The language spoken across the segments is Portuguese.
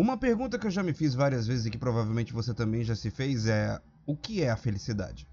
Uma pergunta que eu já me fiz várias vezes e que provavelmente você também já se fez é: o que é a felicidade?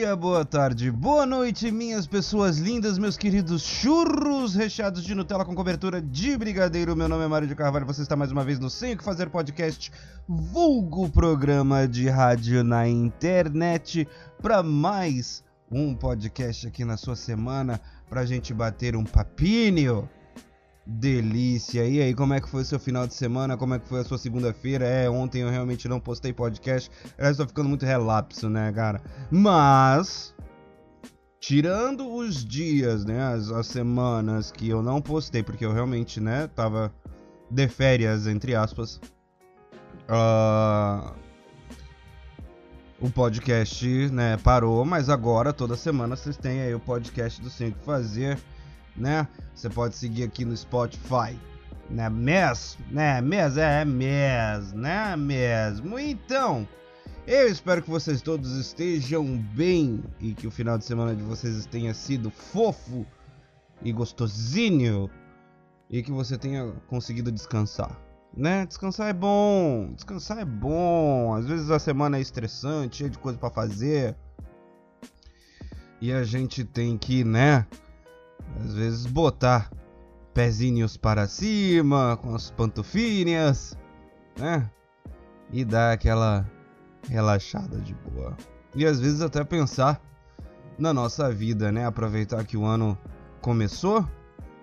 Dia, boa tarde, boa noite, minhas pessoas lindas, meus queridos churros recheados de Nutella com cobertura de brigadeiro. Meu nome é Mário de Carvalho, você está mais uma vez no Sem o que Fazer podcast, vulgo programa de rádio na internet, para mais um podcast aqui na sua semana, pra gente bater um papinho Delícia! E aí, como é que foi o seu final de semana? Como é que foi a sua segunda-feira? É, ontem eu realmente não postei podcast. Eu estou ficando muito relapso, né, cara? Mas, tirando os dias, né, as, as, semanas que eu não postei, porque eu realmente, né, tava de férias, entre aspas. Uh, o podcast, né, parou, mas agora, toda semana, vocês têm aí o podcast do Sem Fazer né? Você pode seguir aqui no Spotify. Né mesmo? Né mesmo? É mesmo, né mesmo? Então, eu espero que vocês todos estejam bem e que o final de semana de vocês tenha sido fofo e gostosinho e que você tenha conseguido descansar. Né? Descansar é bom, descansar é bom. Às vezes a semana é estressante, cheia de coisa para fazer. E a gente tem que, né, às vezes botar pezinhos para cima, com as pantufinhas, né? E dar aquela relaxada de boa. E às vezes até pensar na nossa vida, né? Aproveitar que o ano começou.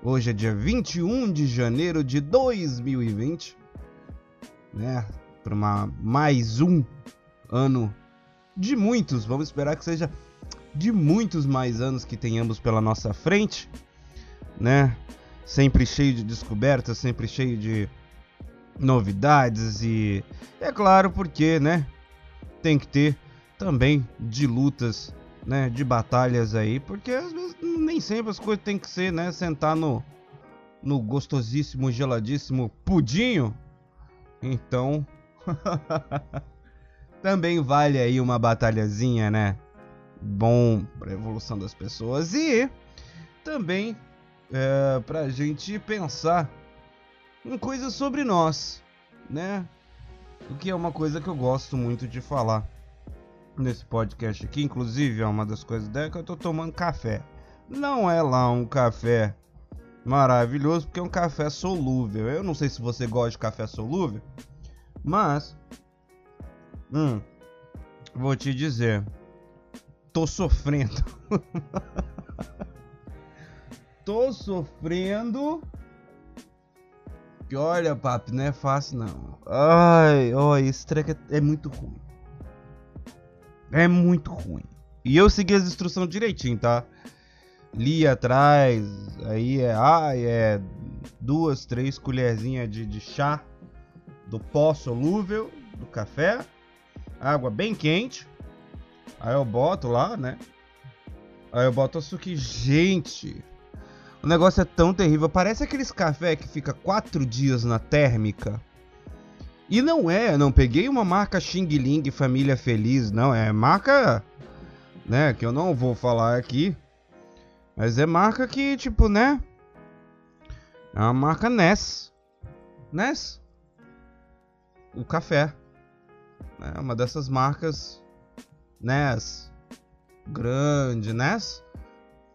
Hoje é dia 21 de janeiro de 2020, né? Para mais um ano de muitos. Vamos esperar que seja de muitos mais anos que tenhamos pela nossa frente, né? Sempre cheio de descobertas, sempre cheio de novidades e é claro porque, né? Tem que ter também de lutas, né? De batalhas aí, porque às vezes nem sempre as coisas tem que ser, né? Sentar no no gostosíssimo, geladíssimo pudinho. Então, também vale aí uma batalhazinha, né? Bom para a evolução das pessoas e também é, para a gente pensar em coisas sobre nós, né? O que é uma coisa que eu gosto muito de falar nesse podcast aqui, inclusive é uma das coisas dela que eu tô tomando café. Não é lá um café maravilhoso, porque é um café solúvel. Eu não sei se você gosta de café solúvel, mas hum, vou te dizer, tô sofrendo. tô sofrendo. Que olha, papo, não é fácil não. Ai, ó, esse track é, é muito ruim. É muito ruim. E eu segui as instruções direitinho, tá? Li atrás, aí é, ah, é duas, três colherzinhas de, de chá do pó solúvel do café, água bem quente, Aí eu boto lá, né? Aí eu boto açúcar. Gente, o negócio é tão terrível. Parece aqueles café que fica quatro dias na térmica. E não é, não peguei uma marca Xing Ling Família Feliz, não. É marca, né? Que eu não vou falar aqui. Mas é marca que, tipo, né? É uma marca Ness. Ness. O café. É uma dessas marcas Ness grande, Ness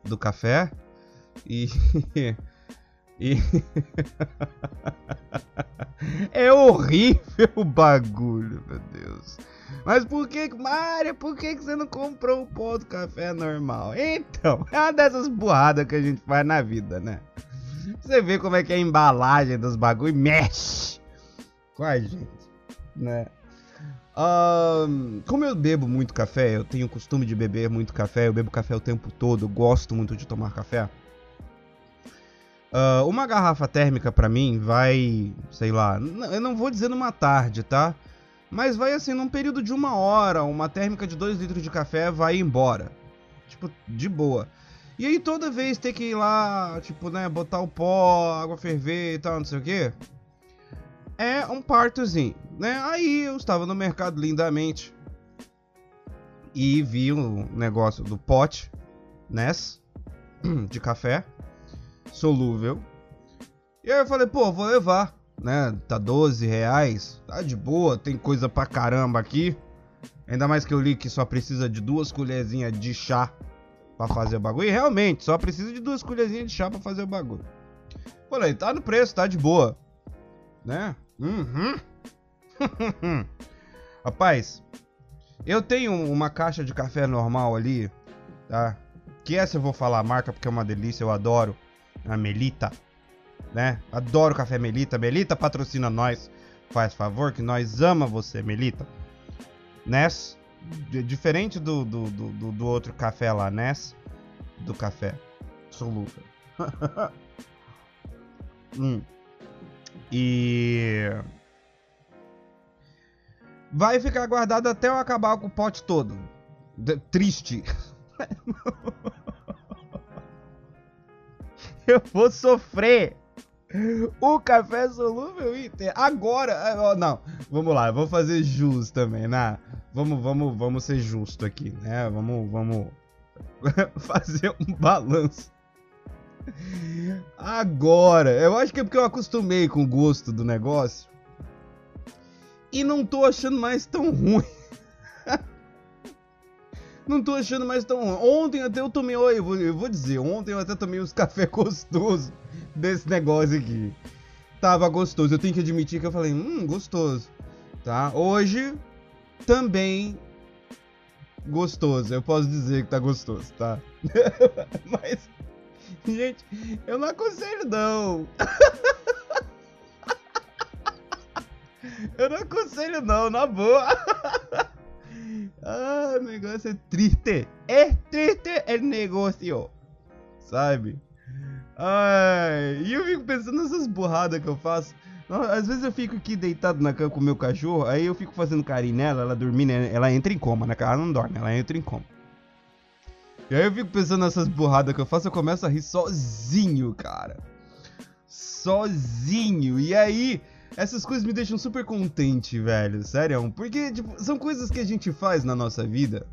do café e e é horrível o bagulho, meu Deus. Mas por que, Mário, por que, que você não comprou o pó do café normal? Então, é uma dessas burradas que a gente faz na vida, né? Você vê como é que é a embalagem dos bagulho mexe com a gente, né? Como eu bebo muito café, eu tenho o costume de beber muito café, eu bebo café o tempo todo, gosto muito de tomar café. Uh, uma garrafa térmica para mim vai, sei lá, eu não vou dizer numa tarde, tá? Mas vai assim, num período de uma hora, uma térmica de 2 litros de café vai embora. tipo, de boa. E aí toda vez ter que ir lá, tipo, né, botar o pó, água ferver e tal, não sei o que. É um partozinho, né? Aí eu estava no mercado lindamente e vi um negócio do pote Ness de café solúvel. E aí eu falei, pô, vou levar, né? Tá 12 reais, tá de boa, tem coisa pra caramba aqui. Ainda mais que eu li que só precisa de duas colherzinhas de chá para fazer o bagulho. E realmente, só precisa de duas colherzinhas de chá para fazer o bagulho. Falei, tá no preço, tá de boa. Né? Uhum. Rapaz, eu tenho uma caixa de café normal ali, tá? Que essa eu vou falar a marca porque é uma delícia, eu adoro. A Melita, né? Adoro café Melita. Melita patrocina nós. Faz favor que nós ama você, Melita. Ness, diferente do, do, do, do, outro café lá, Ness, do café solúvel. hum. E vai ficar guardado até eu acabar com o pote todo. De triste. eu vou sofrer. O café solúvel Inter. Agora. Eh, não, vamos lá, vou fazer jus também, né? Vamos, vamos, vamos ser justo aqui, né? Vamos, vamos fazer um balanço. Agora, eu acho que é porque eu acostumei com o gosto do negócio. E não tô achando mais tão ruim. não tô achando mais tão ruim. Ontem até eu tomei, olha, eu eu vou dizer, ontem eu até tomei uns café gostosos desse negócio aqui. Tava gostoso. Eu tenho que admitir que eu falei, hum, gostoso. Tá? Hoje também gostoso. Eu posso dizer que tá gostoso, tá? Mas, gente, eu não aconselho não. eu não aconselho não, na boa. ah, o negócio é triste. É triste o negócio. Sabe? Ai, e eu fico pensando nessas burradas que eu faço. Às vezes eu fico aqui deitado na cama com o meu cachorro, aí eu fico fazendo carinho nela, ela dormindo, ela entra em coma, né? Ela não dorme, ela entra em coma. E aí eu fico pensando nessas burradas que eu faço, eu começo a rir sozinho, cara. Sozinho. E aí, essas coisas me deixam super contente, velho. Sério. Porque, tipo, são coisas que a gente faz na nossa vida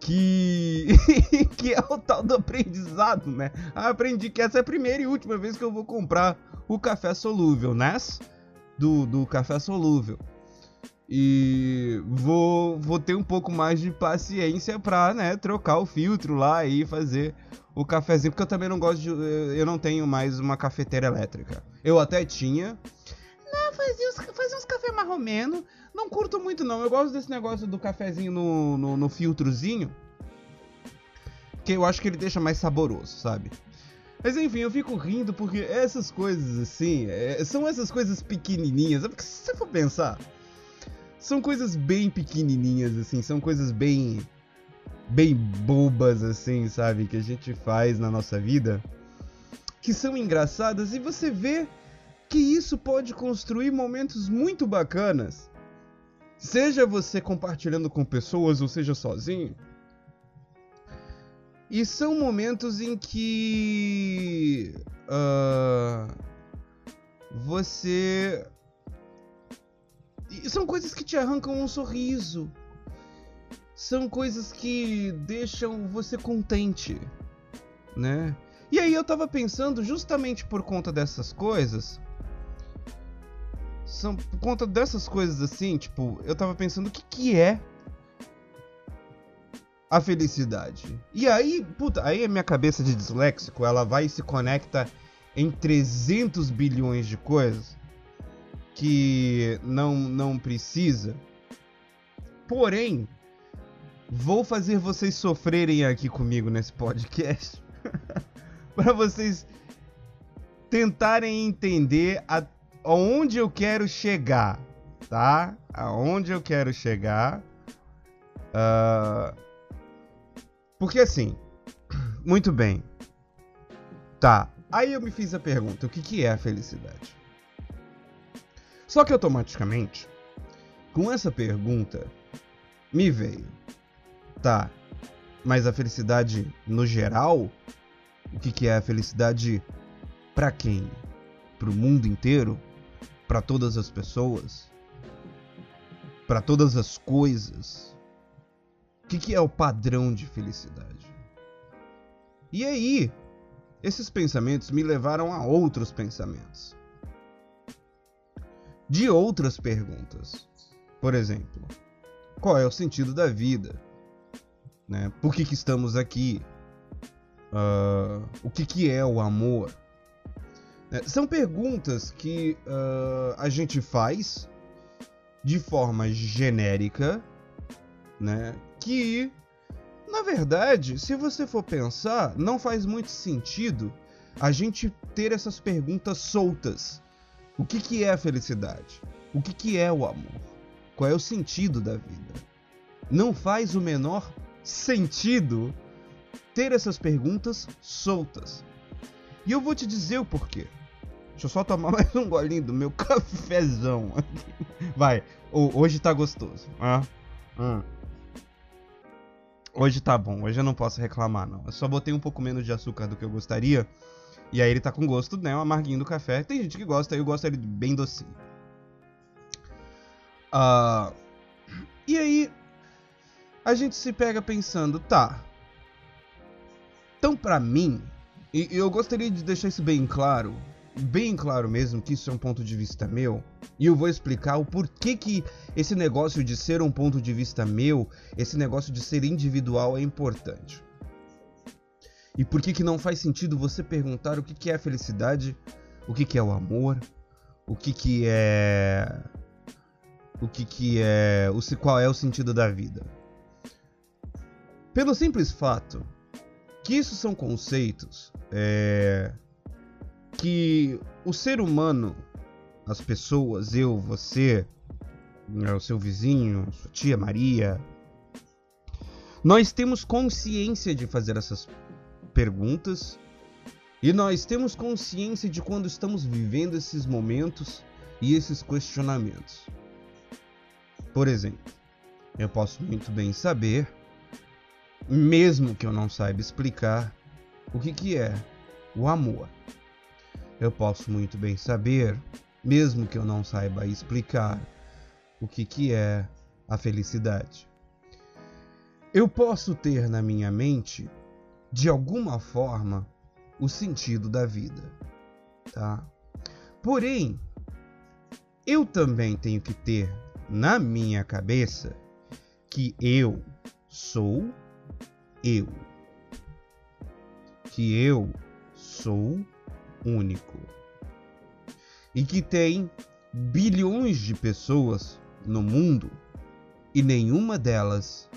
que que é o tal do aprendizado, né? Ah, aprendi que essa é a primeira e última vez que eu vou comprar o café solúvel, né? Do, do café solúvel. E vou, vou ter um pouco mais de paciência pra, né, trocar o filtro lá e fazer o cafezinho, porque eu também não gosto de. Eu não tenho mais uma cafeteira elétrica. Eu até tinha. Não, fazia uns, fazia uns café marromeno. Não curto muito, não. Eu gosto desse negócio do cafezinho no, no, no filtrozinho. Que eu acho que ele deixa mais saboroso, sabe? Mas enfim, eu fico rindo porque essas coisas assim, é, são essas coisas pequenininhas. É porque se você for pensar, são coisas bem pequenininhas assim, são coisas bem bem bobas assim, sabe, que a gente faz na nossa vida, que são engraçadas e você vê que isso pode construir momentos muito bacanas. Seja você compartilhando com pessoas ou seja sozinho. E são momentos em que uh, você. E são coisas que te arrancam um sorriso. São coisas que deixam você contente, né? E aí eu tava pensando, justamente por conta dessas coisas, são por conta dessas coisas assim, tipo, eu tava pensando o que que é a felicidade. E aí, puta, aí a minha cabeça de disléxico, ela vai e se conecta em 300 bilhões de coisas que não não precisa. Porém, vou fazer vocês sofrerem aqui comigo nesse podcast para vocês tentarem entender a aonde eu quero chegar, tá? Aonde eu quero chegar. Uh, porque assim, muito bem. Tá, aí eu me fiz a pergunta: o que, que é a felicidade? Só que automaticamente, com essa pergunta, me veio. Tá, Mas a felicidade no geral, o que, que é a felicidade para quem? Para o mundo inteiro? Para todas as pessoas? Para todas as coisas? O que, que é o padrão de felicidade? E aí, esses pensamentos me levaram a outros pensamentos. De outras perguntas. Por exemplo, qual é o sentido da vida? Né? Por que, que estamos aqui? Uh, o que, que é o amor? Né? São perguntas que uh, a gente faz de forma genérica, né? Que, na verdade, se você for pensar, não faz muito sentido a gente ter essas perguntas soltas. O que, que é a felicidade? O que, que é o amor? Qual é o sentido da vida? Não faz o menor sentido ter essas perguntas soltas. E eu vou te dizer o porquê. Deixa eu só tomar mais um golinho do meu cafezão. Vai, hoje tá gostoso. Ah, hum. Hoje tá bom, hoje eu não posso reclamar não. Eu só botei um pouco menos de açúcar do que eu gostaria. E aí ele tá com gosto, né? Um amarguinho do café. Tem gente que gosta, eu gosto dele bem docinho. Uh, e aí, a gente se pega pensando, tá. Então, para mim, e eu gostaria de deixar isso bem claro, bem claro mesmo que isso é um ponto de vista meu, e eu vou explicar o porquê que esse negócio de ser um ponto de vista meu, esse negócio de ser individual é importante. E por que que não faz sentido você perguntar o que que é a felicidade, o que que é o amor, o que que é o que que é, o qual é o sentido da vida? Pelo simples fato que isso são conceitos é, que o ser humano, as pessoas, eu, você, né, o seu vizinho, sua tia Maria, nós temos consciência de fazer essas perguntas e nós temos consciência de quando estamos vivendo esses momentos e esses questionamentos. Por exemplo, eu posso muito bem saber mesmo que eu não saiba explicar o que, que é o amor. Eu posso muito bem saber, mesmo que eu não saiba explicar o que, que é a felicidade. Eu posso ter na minha mente, de alguma forma, o sentido da vida, tá? Porém, eu também tenho que ter na minha cabeça que eu sou eu. Que eu sou único. E que tem bilhões de pessoas no mundo e nenhuma delas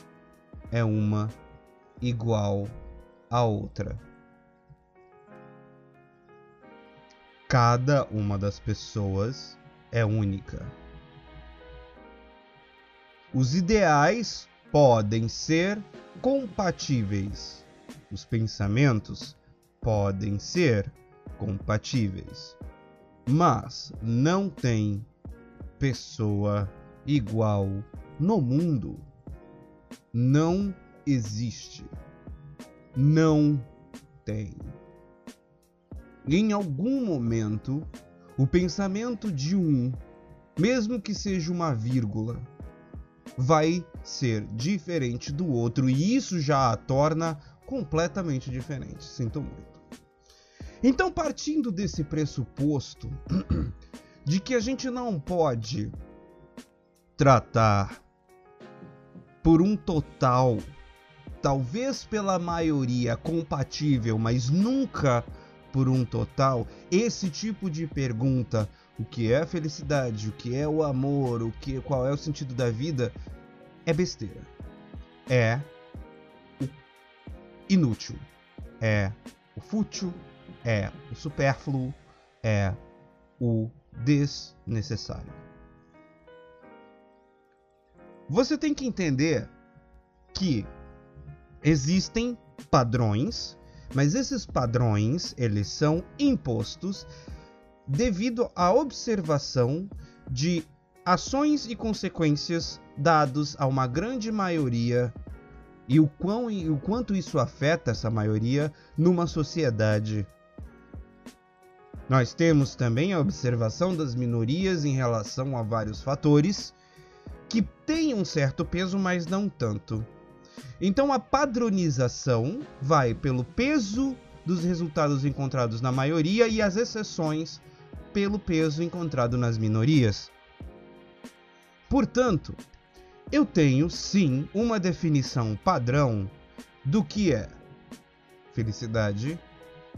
é uma igual a outra. Cada uma das pessoas é única. Os ideais podem ser compatíveis. Os pensamentos podem ser compatíveis, mas não tem pessoa igual no mundo. Não existe. Não tem. Em algum momento, o pensamento de um, mesmo que seja uma vírgula, vai ser diferente do outro e isso já a torna completamente diferente. Sinto muito. Então, partindo desse pressuposto de que a gente não pode tratar por um total, talvez pela maioria compatível, mas nunca por um total, esse tipo de pergunta o que é a felicidade, o que é o amor, o que, qual é o sentido da vida, é besteira. É inútil. É o fútil, é o supérfluo, é o desnecessário. Você tem que entender que existem padrões, mas esses padrões, eles são impostos devido à observação de ações e consequências dados a uma grande maioria e o, quão, e o quanto isso afeta essa maioria numa sociedade. Nós temos também a observação das minorias em relação a vários fatores que têm um certo peso, mas não tanto. Então a padronização vai pelo peso dos resultados encontrados na maioria e as exceções pelo peso encontrado nas minorias. Portanto, eu tenho sim uma definição padrão do que é felicidade,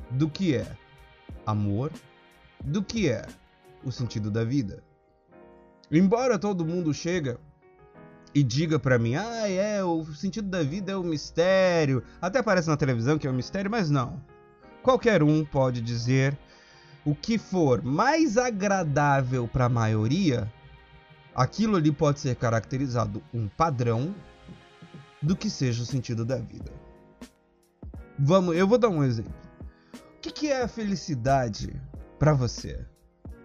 do que é amor, do que é o sentido da vida. Embora todo mundo chega e diga para mim, ah, é, o sentido da vida é o mistério, até aparece na televisão que é um mistério, mas não. Qualquer um pode dizer o que for mais agradável para a maioria aquilo ali pode ser caracterizado um padrão do que seja o sentido da vida. Vamos, eu vou dar um exemplo. O que, que é a felicidade para você?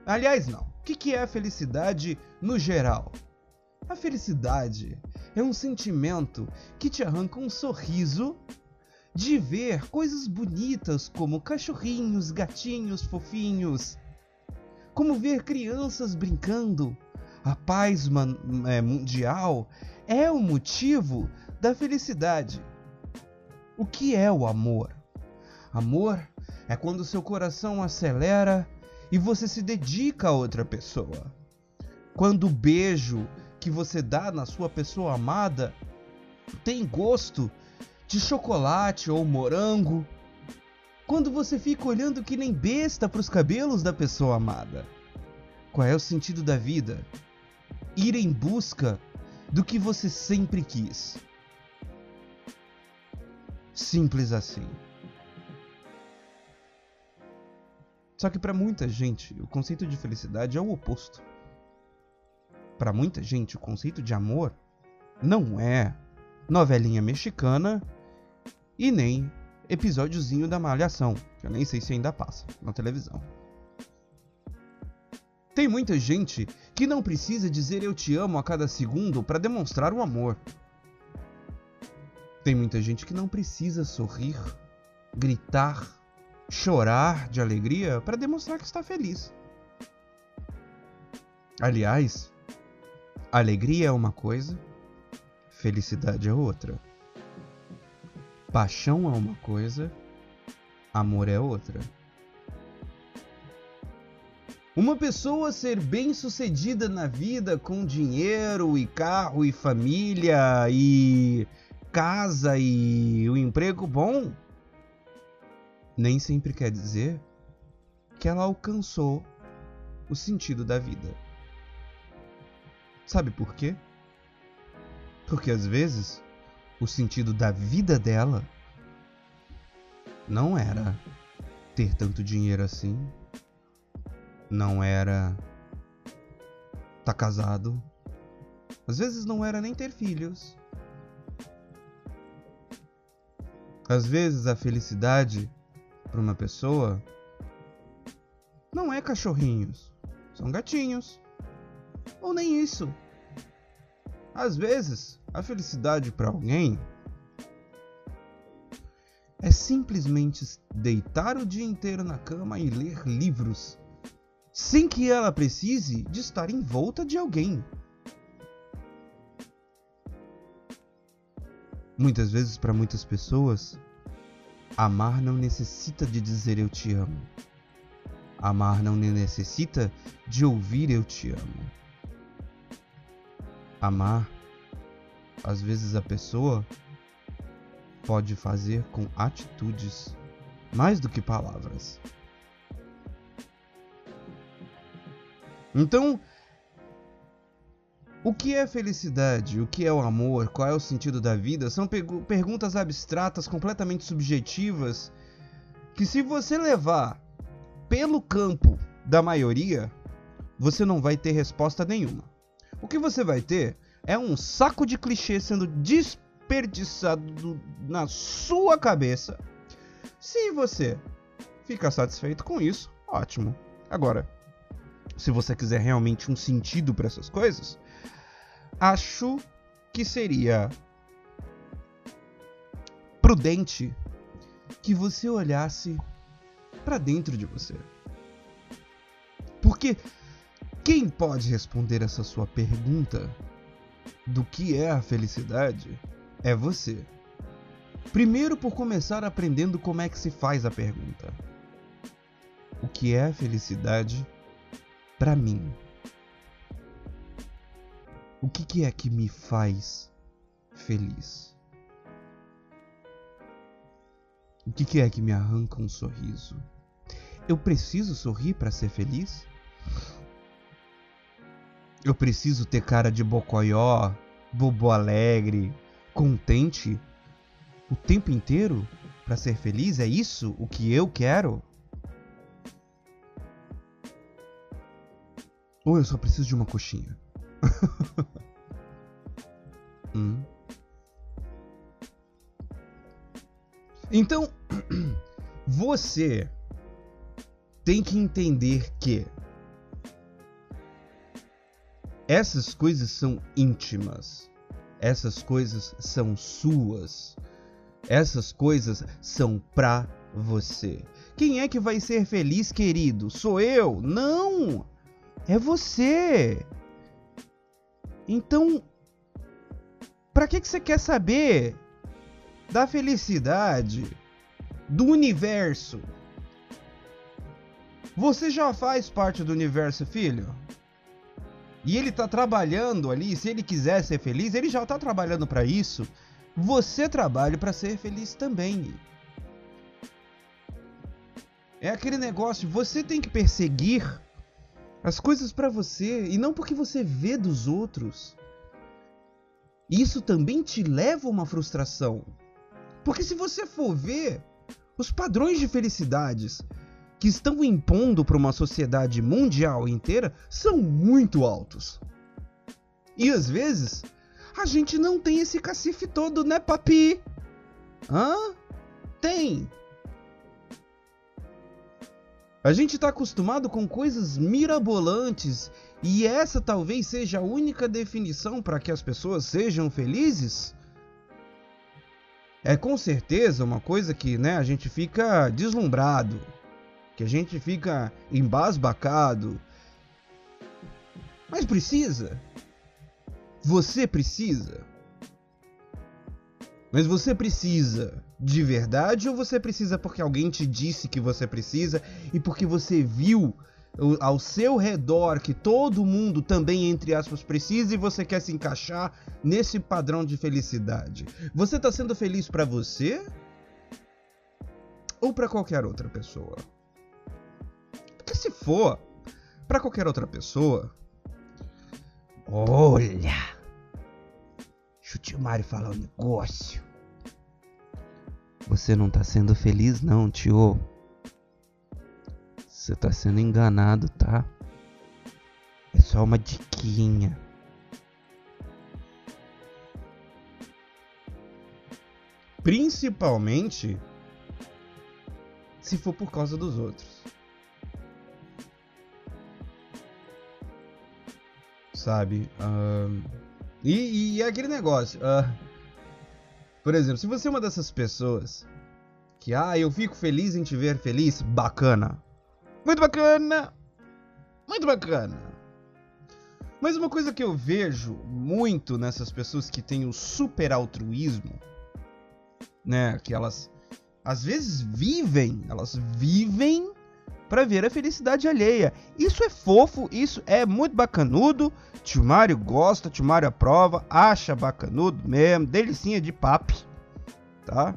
Aliás, não. O que, que é a felicidade no geral? A felicidade é um sentimento que te arranca um sorriso de ver coisas bonitas como cachorrinhos, gatinhos fofinhos, como ver crianças brincando, a paz é, mundial é o motivo da felicidade. O que é o amor? Amor é quando seu coração acelera e você se dedica a outra pessoa. Quando o beijo que você dá na sua pessoa amada tem gosto de chocolate ou morango. Quando você fica olhando que nem besta para os cabelos da pessoa amada. Qual é o sentido da vida? ir em busca do que você sempre quis. Simples assim. Só que para muita gente, o conceito de felicidade é o oposto. Para muita gente, o conceito de amor não é novelinha mexicana e nem episódiozinho da Malhação, que eu nem sei se ainda passa na televisão. Tem muita gente que não precisa dizer eu te amo a cada segundo para demonstrar o amor. Tem muita gente que não precisa sorrir, gritar, chorar de alegria para demonstrar que está feliz. Aliás, alegria é uma coisa, felicidade é outra. Paixão é uma coisa, amor é outra. Uma pessoa ser bem-sucedida na vida com dinheiro e carro e família e casa e o um emprego bom nem sempre quer dizer que ela alcançou o sentido da vida. Sabe por quê? Porque às vezes o sentido da vida dela não era ter tanto dinheiro assim não era tá casado. Às vezes não era nem ter filhos. Às vezes a felicidade para uma pessoa não é cachorrinhos, são gatinhos. Ou nem isso. Às vezes, a felicidade para alguém é simplesmente deitar o dia inteiro na cama e ler livros sem que ela precise de estar em volta de alguém. Muitas vezes, para muitas pessoas, amar não necessita de dizer eu te amo. Amar não necessita de ouvir eu te amo. Amar, às vezes a pessoa pode fazer com atitudes mais do que palavras. Então, o que é felicidade? O que é o amor? Qual é o sentido da vida? São perguntas abstratas, completamente subjetivas, que se você levar pelo campo da maioria, você não vai ter resposta nenhuma. O que você vai ter é um saco de clichê sendo desperdiçado na sua cabeça. Se você fica satisfeito com isso, ótimo. Agora, se você quiser realmente um sentido para essas coisas, acho que seria prudente que você olhasse para dentro de você. Porque quem pode responder essa sua pergunta do que é a felicidade é você. Primeiro por começar aprendendo como é que se faz a pergunta. O que é a felicidade para mim? O que, que é que me faz feliz? O que, que é que me arranca um sorriso? Eu preciso sorrir para ser feliz? Eu preciso ter cara de bocoió, bobo alegre, contente o tempo inteiro para ser feliz? É isso o que eu quero? Ou eu só preciso de uma coxinha? hum. Então, você tem que entender que essas coisas são íntimas. Essas coisas são suas. Essas coisas são pra você. Quem é que vai ser feliz, querido? Sou eu? Não! É você! Então, para que, que você quer saber da felicidade, do universo? Você já faz parte do universo, filho? E ele tá trabalhando ali, se ele quiser ser feliz, ele já tá trabalhando para isso você trabalhe para ser feliz também. É aquele negócio, você tem que perseguir as coisas para você e não porque você vê dos outros. Isso também te leva a uma frustração. Porque se você for ver os padrões de felicidades que estão impondo para uma sociedade mundial inteira são muito altos. E às vezes a gente não tem esse cacife todo, né, papi? Hã? Tem. A gente tá acostumado com coisas mirabolantes e essa talvez seja a única definição para que as pessoas sejam felizes? É com certeza uma coisa que, né, a gente fica deslumbrado, que a gente fica embasbacado. Mas precisa? Você precisa. Mas você precisa de verdade ou você precisa porque alguém te disse que você precisa e porque você viu ao seu redor que todo mundo também, entre aspas, precisa e você quer se encaixar nesse padrão de felicidade? Você está sendo feliz para você ou para qualquer outra pessoa? Se for para qualquer outra pessoa, olha, Deixa o tio Mário falar um negócio. Você não tá sendo feliz não, tio. Você tá sendo enganado, tá? É só uma diquinha. Principalmente se for por causa dos outros. Sabe? Um e, e é aquele negócio. Uh, por exemplo, se você é uma dessas pessoas que, ah, eu fico feliz em te ver feliz, bacana. Muito bacana! Muito bacana! Mas uma coisa que eu vejo muito nessas pessoas que têm o super altruísmo, né? Que elas às vezes vivem, elas vivem para ver a felicidade alheia. Isso é fofo, isso é muito bacanudo. Tio Mário gosta, tio Mário aprova, acha bacanudo mesmo, delicinha de papo, tá?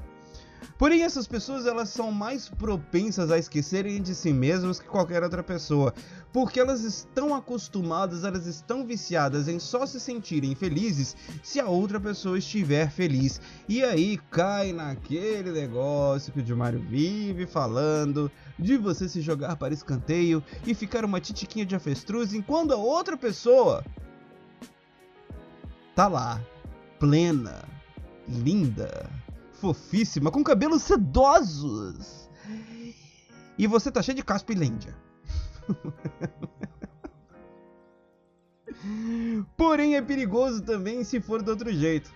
Porém, essas pessoas elas são mais propensas a esquecerem de si mesmas que qualquer outra pessoa, porque elas estão acostumadas, elas estão viciadas em só se sentirem felizes se a outra pessoa estiver feliz. E aí cai naquele negócio que o Dimário vive falando de você se jogar para escanteio e ficar uma titiquinha de avestruz enquanto a outra pessoa tá lá, plena, linda, fofíssima, com cabelos sedosos. E você tá cheio de caspa e lêndia. Porém, é perigoso também se for do outro jeito.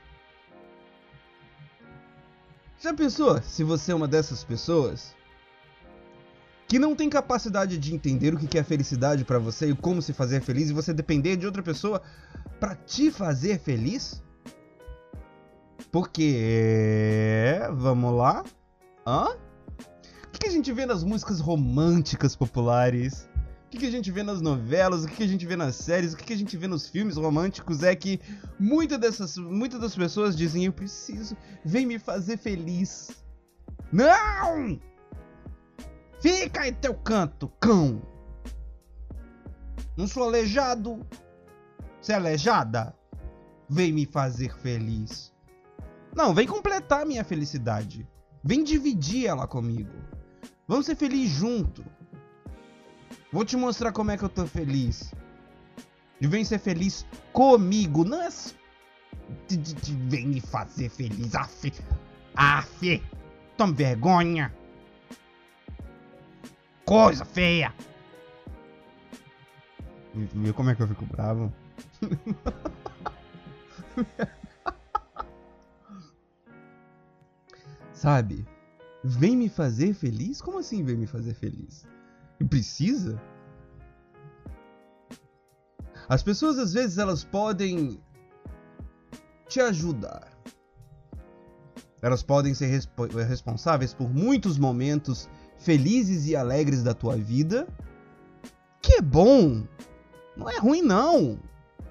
Já pensou se você é uma dessas pessoas que não tem capacidade de entender o que é felicidade para você e como se fazer feliz e você depender de outra pessoa para te fazer feliz? Porque, vamos lá, hã? O que a gente vê nas músicas românticas populares? O que a gente vê nas novelas? O que a gente vê nas séries? O que a gente vê nos filmes românticos é que muitas dessas, muitas das pessoas dizem: Eu preciso, vem me fazer feliz. Não! Fica em teu canto, cão. Não sou aleijado. Você é aleijada? Vem me fazer feliz. Não, vem completar minha felicidade. Vem dividir ela comigo. Vamos ser felizes junto. Vou te mostrar como é que eu tô feliz. E vem ser feliz comigo. Não é. Vem me fazer feliz. Aff. Aff. Tome vergonha coisa feia. Viu como é que eu fico bravo? Sabe? Vem me fazer feliz? Como assim vem me fazer feliz? Precisa? As pessoas às vezes elas podem te ajudar. Elas podem ser resp responsáveis por muitos momentos felizes e alegres da tua vida, que é bom. Não é ruim não.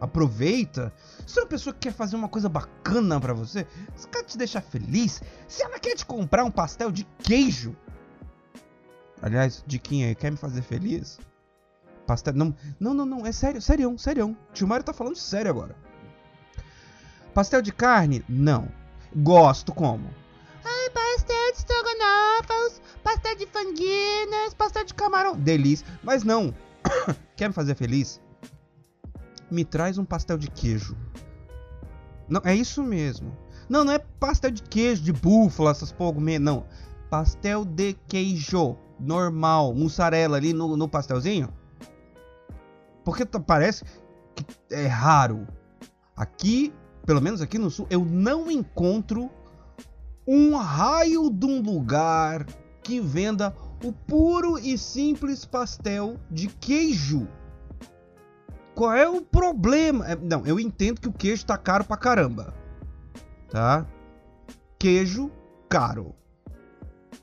Aproveita. Se uma pessoa que quer fazer uma coisa bacana para você, se quer te deixar feliz, se ela quer te comprar um pastel de queijo. Aliás, Diquinha, quer me fazer feliz? Pastel. Não, não, não, não. É sério, sério, sério. Tio Mário tá falando sério agora. Pastel de carne? Não. Gosto como? Ai, pastel de estrogonofe, pastel de fanguinas, pastel de camarão. Delícia. Mas não. Quer me fazer feliz? Me traz um pastel de queijo. Não, é isso mesmo. Não, não é pastel de queijo, de búfala, essas porra, não. Pastel de queijo. Normal. Mussarela ali no, no pastelzinho. Porque parece que é raro. Aqui, pelo menos aqui no sul, eu não encontro um raio de um lugar que venda o puro e simples pastel de queijo. Qual é o problema? É, não, eu entendo que o queijo tá caro pra caramba. Tá? Queijo caro.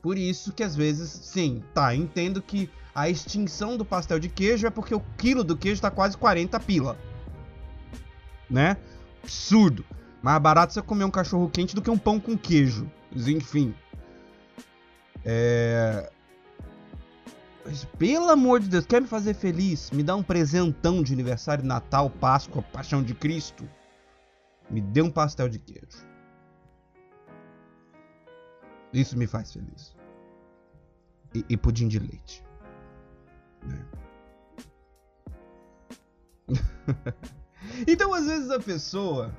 Por isso que às vezes, sim, tá, entendo que a extinção do pastel de queijo é porque o quilo do queijo tá quase 40 pila. Né? Absurdo. Mais barato você comer um cachorro quente do que um pão com queijo. Enfim. É... Pelo amor de Deus, quer me fazer feliz? Me dá um presentão de aniversário, Natal, Páscoa, Paixão de Cristo. Me dê um pastel de queijo. Isso me faz feliz. E, e pudim de leite. Né? então, às vezes a pessoa.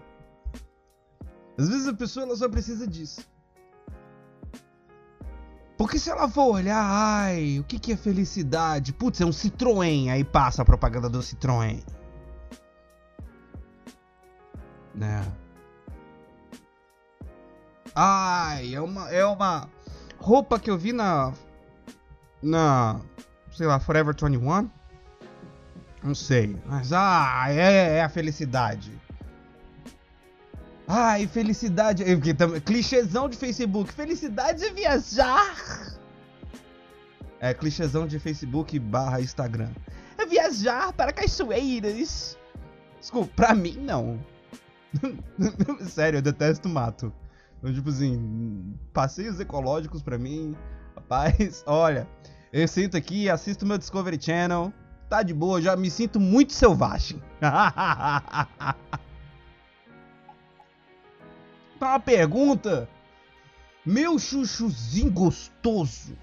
Às vezes a pessoa ela só precisa disso. Porque se ela for olhar, ai, o que, que é felicidade? Putz, é um Citroën. Aí passa a propaganda do Citroën. Né? Ai, é uma, é uma roupa que eu vi na. Na. Sei lá, Forever 21? Não sei. Mas, ah, é, é a felicidade. Ai, felicidade. Clichêzão de Facebook. Felicidade é viajar. É, clichêzão de Facebook barra Instagram. É viajar para cachoeiras. Desculpa, pra mim não. Sério, eu detesto mato. Então, tipo assim, passeios ecológicos pra mim. Rapaz, olha, eu sinto aqui, assisto meu Discovery Channel. Tá de boa, já me sinto muito selvagem. Tá uma pergunta. Meu chuchuzinho gostoso.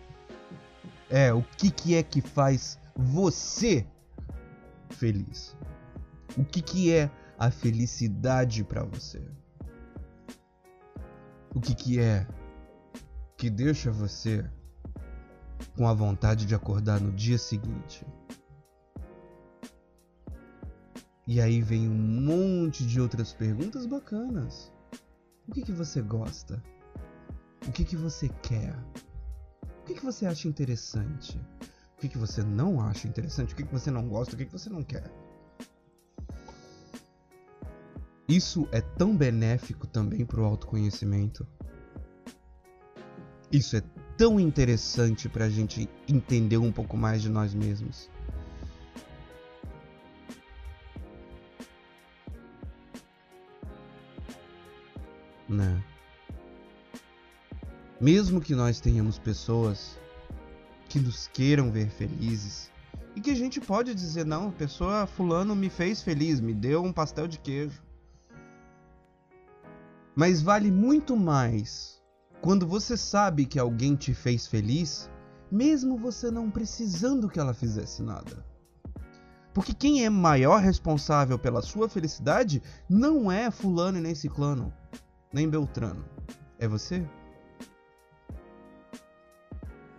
É, o que, que é que faz você feliz? O que, que é a felicidade para você? O que, que é que deixa você com a vontade de acordar no dia seguinte? E aí vem um monte de outras perguntas bacanas. O que, que você gosta? O que, que você quer? O que, que você acha interessante? O que, que você não acha interessante? O que, que você não gosta? O que, que você não quer? Isso é tão benéfico também para o autoconhecimento. Isso é tão interessante para a gente entender um pouco mais de nós mesmos. Né? Mesmo que nós tenhamos pessoas que nos queiram ver felizes e que a gente pode dizer não, a pessoa fulano me fez feliz, me deu um pastel de queijo. Mas vale muito mais quando você sabe que alguém te fez feliz, mesmo você não precisando que ela fizesse nada. Porque quem é maior responsável pela sua felicidade não é fulano e nem ciclano, nem beltrano. É você.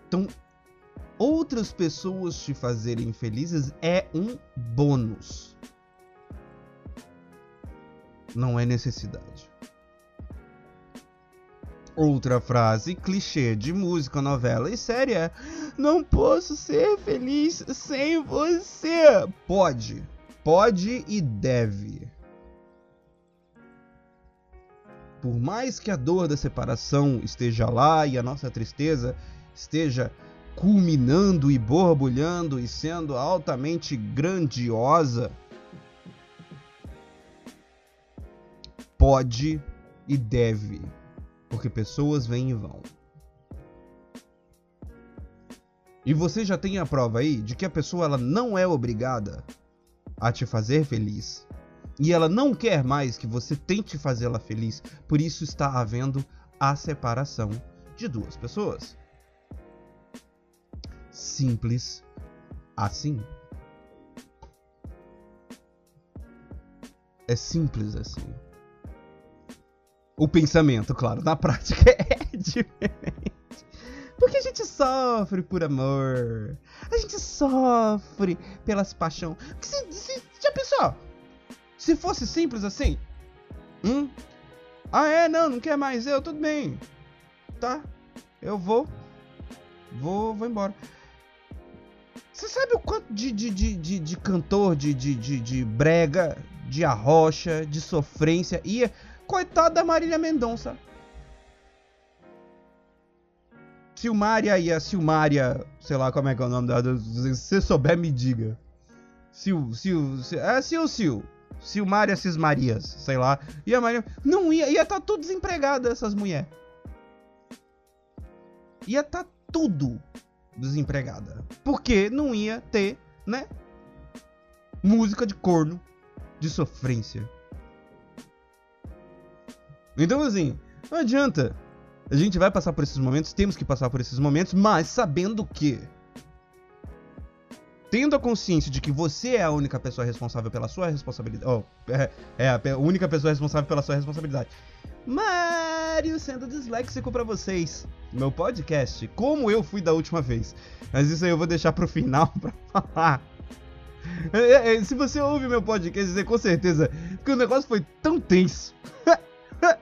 Então, outras pessoas te fazerem felizes é um bônus. Não é necessidade. Outra frase clichê de música, novela e série é: Não posso ser feliz sem você. Pode, pode e deve. Por mais que a dor da separação esteja lá e a nossa tristeza esteja culminando e borbulhando e sendo altamente grandiosa, pode e deve porque pessoas vêm e vão. E você já tem a prova aí de que a pessoa ela não é obrigada a te fazer feliz. E ela não quer mais que você tente fazê-la feliz. Por isso está havendo a separação de duas pessoas. Simples assim. É simples assim. O pensamento, claro, na prática é diferente. Porque a gente sofre por amor. A gente sofre pelas paixões. Se, se, pensou? Se fosse simples assim? Hum? Ah, é? Não, não quer mais eu? Tudo bem. Tá. Eu vou. Vou, vou embora. Você sabe o quanto de, de, de, de, de cantor, de, de, de, de brega, de arrocha, de sofrência ia Coitada da Marília Mendonça. Silmária e a Silmária, sei lá como é que é o nome dela, se você souber me diga. Sil, Sil, Sil é Sil, Sil. Silmária Cismarias, sei lá. E a Maria não ia, ia estar tá tudo desempregada essas mulheres. Ia estar tá tudo desempregada. Porque não ia ter, né? Música de corno, de sofrência. Então, assim, não adianta. A gente vai passar por esses momentos, temos que passar por esses momentos, mas sabendo que. Tendo a consciência de que você é a única pessoa responsável pela sua responsabilidade. Oh, é, é a única pessoa responsável pela sua responsabilidade. Mário sendo disléxico para vocês. Meu podcast, como eu fui da última vez. Mas isso aí eu vou deixar pro final pra falar. É, é, é se você ouve meu podcast, com certeza que o negócio foi tão tenso.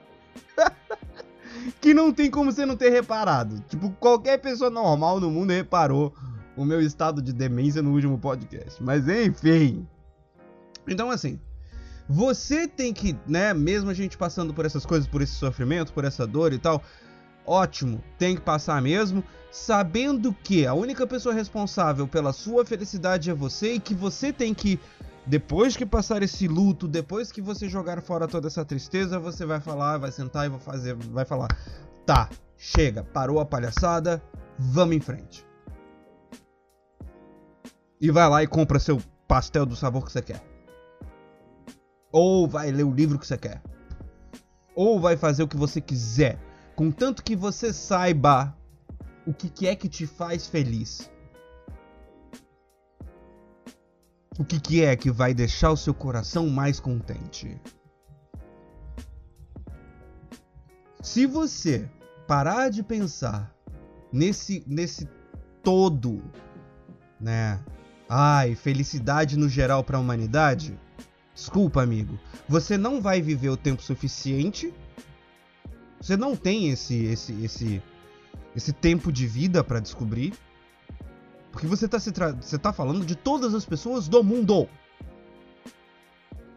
que não tem como você não ter reparado. Tipo, qualquer pessoa normal no mundo reparou o meu estado de demência no último podcast. Mas enfim. Então, assim, você tem que, né, mesmo a gente passando por essas coisas, por esse sofrimento, por essa dor e tal, ótimo, tem que passar mesmo, sabendo que a única pessoa responsável pela sua felicidade é você e que você tem que depois que passar esse luto, depois que você jogar fora toda essa tristeza, você vai falar, vai sentar e vai fazer, vai falar: "Tá, chega, parou a palhaçada, vamos em frente". E vai lá e compra seu pastel do sabor que você quer. Ou vai ler o livro que você quer. Ou vai fazer o que você quiser, contanto que você saiba o que é que te faz feliz. O que, que é que vai deixar o seu coração mais contente? Se você parar de pensar nesse nesse todo, né? Ai, felicidade no geral para a humanidade. Desculpa, amigo. Você não vai viver o tempo suficiente Você não tem esse esse esse esse tempo de vida para descobrir. Porque você tá, se você tá falando de todas as pessoas do mundo.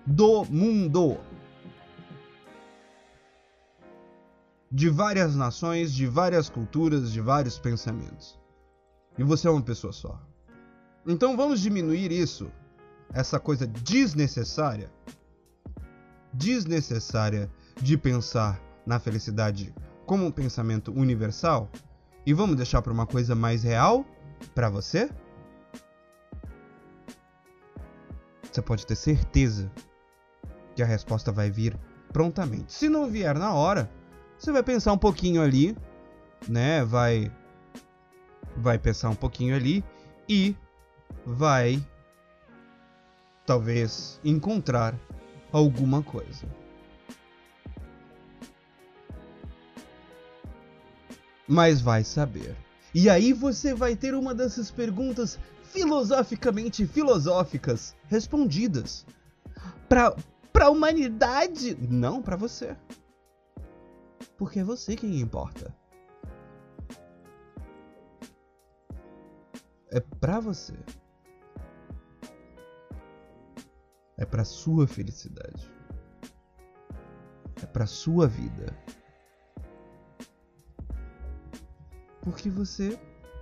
Do mundo. De várias nações, de várias culturas, de vários pensamentos. E você é uma pessoa só. Então vamos diminuir isso, essa coisa desnecessária, desnecessária de pensar na felicidade como um pensamento universal e vamos deixar para uma coisa mais real para você? Você pode ter certeza que a resposta vai vir prontamente. Se não vier na hora, você vai pensar um pouquinho ali, né? Vai vai pensar um pouquinho ali e vai talvez encontrar alguma coisa. Mas vai saber. E aí você vai ter uma dessas perguntas filosoficamente filosóficas respondidas. Pra, pra humanidade? Não para você. Porque é você quem importa. É pra você. É pra sua felicidade. É pra sua vida. Porque você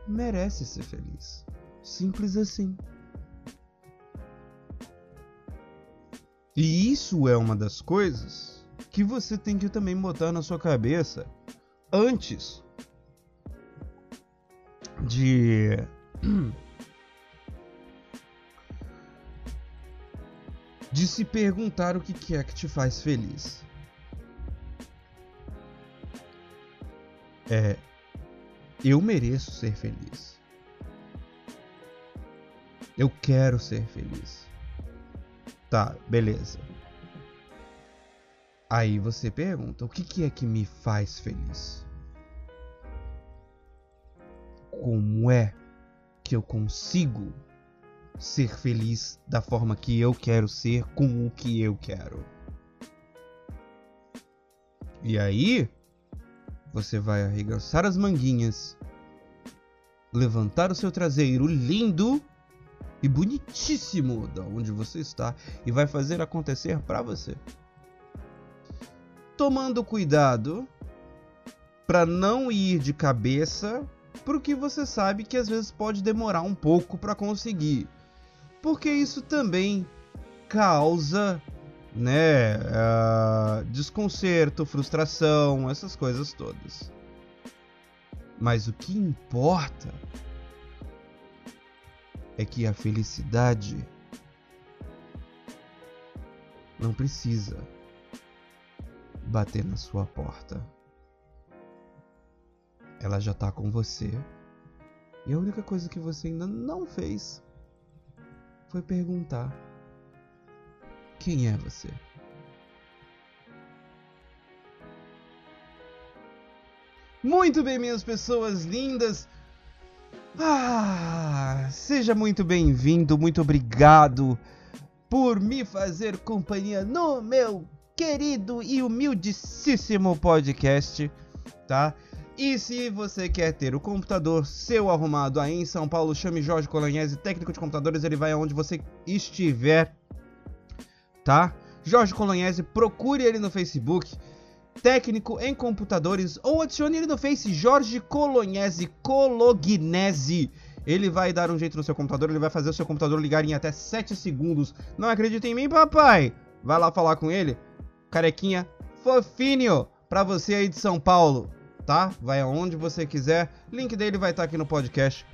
merece ser feliz. Simples assim. E isso é uma das coisas que você tem que também botar na sua cabeça antes de de se perguntar o que é que te faz feliz. É, eu mereço ser feliz. Eu quero ser feliz. Tá, beleza. Aí você pergunta: o que, que é que me faz feliz? Como é que eu consigo ser feliz da forma que eu quero ser, com o que eu quero? E aí, você vai arregaçar as manguinhas, levantar o seu traseiro lindo e bonitíssimo da onde você está e vai fazer acontecer para você. Tomando cuidado para não ir de cabeça porque você sabe que às vezes pode demorar um pouco para conseguir. Porque isso também causa né, uh, desconcerto, frustração, essas coisas todas. Mas o que importa é que a felicidade não precisa bater na sua porta. Ela já tá com você. E a única coisa que você ainda não fez foi perguntar quem é você? Muito bem, minhas pessoas lindas. Ah, seja muito bem-vindo, muito obrigado por me fazer companhia no meu querido e humildíssimo podcast, tá? E se você quer ter o computador seu arrumado aí em São Paulo, chame Jorge Colagnese, técnico de computadores, ele vai aonde você estiver tá? Jorge Colognese, procure ele no Facebook, técnico em computadores, ou adicione ele no Face, Jorge Colognese, Colognese. Ele vai dar um jeito no seu computador, ele vai fazer o seu computador ligar em até 7 segundos. Não acredita em mim, papai? Vai lá falar com ele. Carequinha fofinho pra você aí de São Paulo, tá? Vai aonde você quiser. Link dele vai estar tá aqui no podcast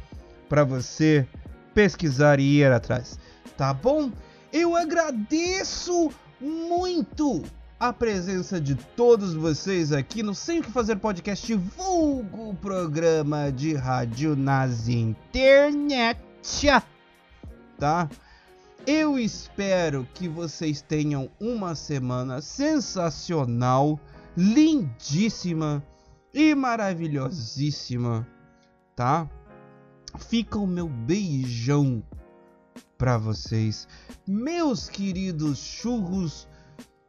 para você pesquisar e ir atrás. Tá bom? Eu agradeço muito a presença de todos vocês aqui no Sem O Que Fazer Podcast, vulgo programa de rádio nas internet, tá? Eu espero que vocês tenham uma semana sensacional, lindíssima e maravilhosíssima, tá? Fica o meu beijão para vocês, meus queridos churros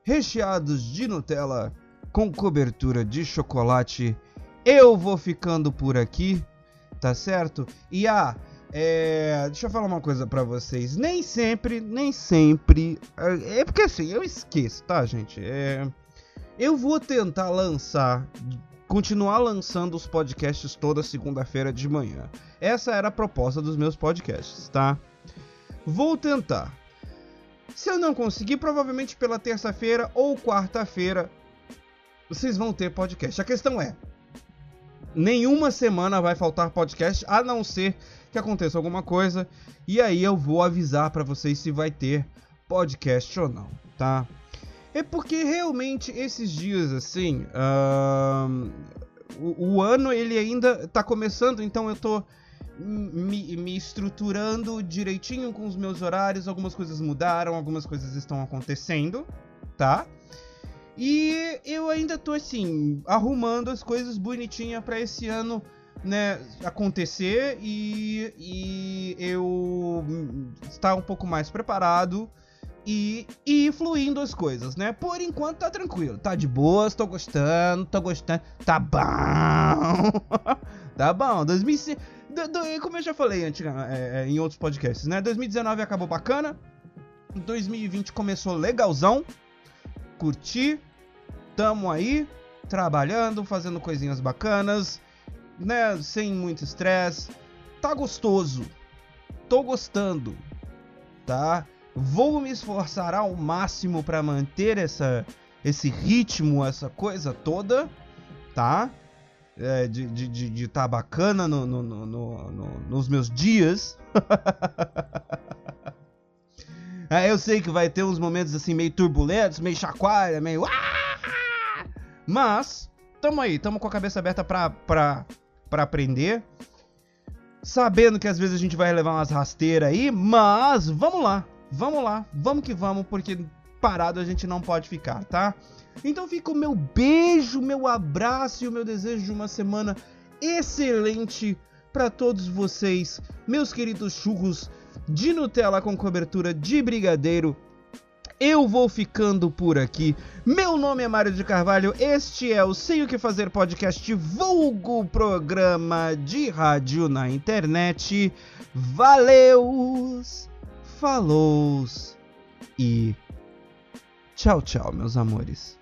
recheados de Nutella com cobertura de chocolate. Eu vou ficando por aqui, tá certo? E ah, é, deixa eu falar uma coisa para vocês. Nem sempre, nem sempre. É, é porque assim, eu esqueço, tá, gente? É, eu vou tentar lançar, continuar lançando os podcasts toda segunda-feira de manhã. Essa era a proposta dos meus podcasts, tá? Vou tentar. Se eu não conseguir, provavelmente pela terça-feira ou quarta-feira vocês vão ter podcast. A questão é: nenhuma semana vai faltar podcast, a não ser que aconteça alguma coisa e aí eu vou avisar para vocês se vai ter podcast ou não, tá? É porque realmente esses dias assim, uh, o, o, ano ele ainda tá começando, então eu tô me, me estruturando direitinho com os meus horários. Algumas coisas mudaram, algumas coisas estão acontecendo, tá? E eu ainda tô assim, arrumando as coisas bonitinhas para esse ano né, acontecer e, e eu estar um pouco mais preparado e, e fluindo as coisas, né? Por enquanto tá tranquilo, tá de boas, tô gostando, tô gostando, tá bom, tá bom. 2005, do, do, como eu já falei antes, é, é, em outros podcasts, né? 2019 acabou bacana, 2020 começou legalzão, curti, tamo aí, trabalhando, fazendo coisinhas bacanas, né, sem muito estresse. Tá gostoso. Tô gostando. Tá? Vou me esforçar ao máximo para manter essa esse ritmo, essa coisa toda, tá? É, de estar de, de, tá bacana no, no, no, no, nos meus dias. é, eu sei que vai ter uns momentos assim meio turbulentos, meio chacoalha, meio. Ah! Mas, tamo aí, tamo com a cabeça aberta pra, pra para aprender. Sabendo que às vezes a gente vai levar umas rasteiras aí, mas vamos lá, vamos lá, vamos que vamos, porque parado a gente não pode ficar, tá? Então fica o meu beijo, meu abraço e o meu desejo de uma semana excelente para todos vocês, meus queridos churros de Nutella com cobertura de brigadeiro eu vou ficando por aqui. Meu nome é Mário de Carvalho, este é o Sei o que Fazer podcast, vulgo programa de rádio na internet. Valeus, falou e tchau, tchau, meus amores.